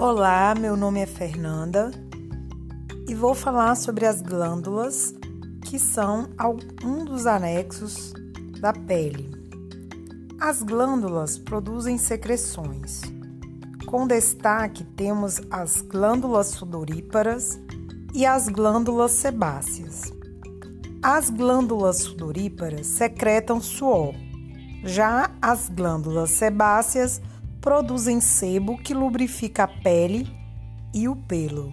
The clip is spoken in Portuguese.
Olá, meu nome é Fernanda e vou falar sobre as glândulas que são um dos anexos da pele. As glândulas produzem secreções. Com destaque temos as glândulas sudoríparas e as glândulas sebáceas. As glândulas sudoríparas secretam suor, já as glândulas sebáceas produzem sebo que lubrifica a pele e o pelo.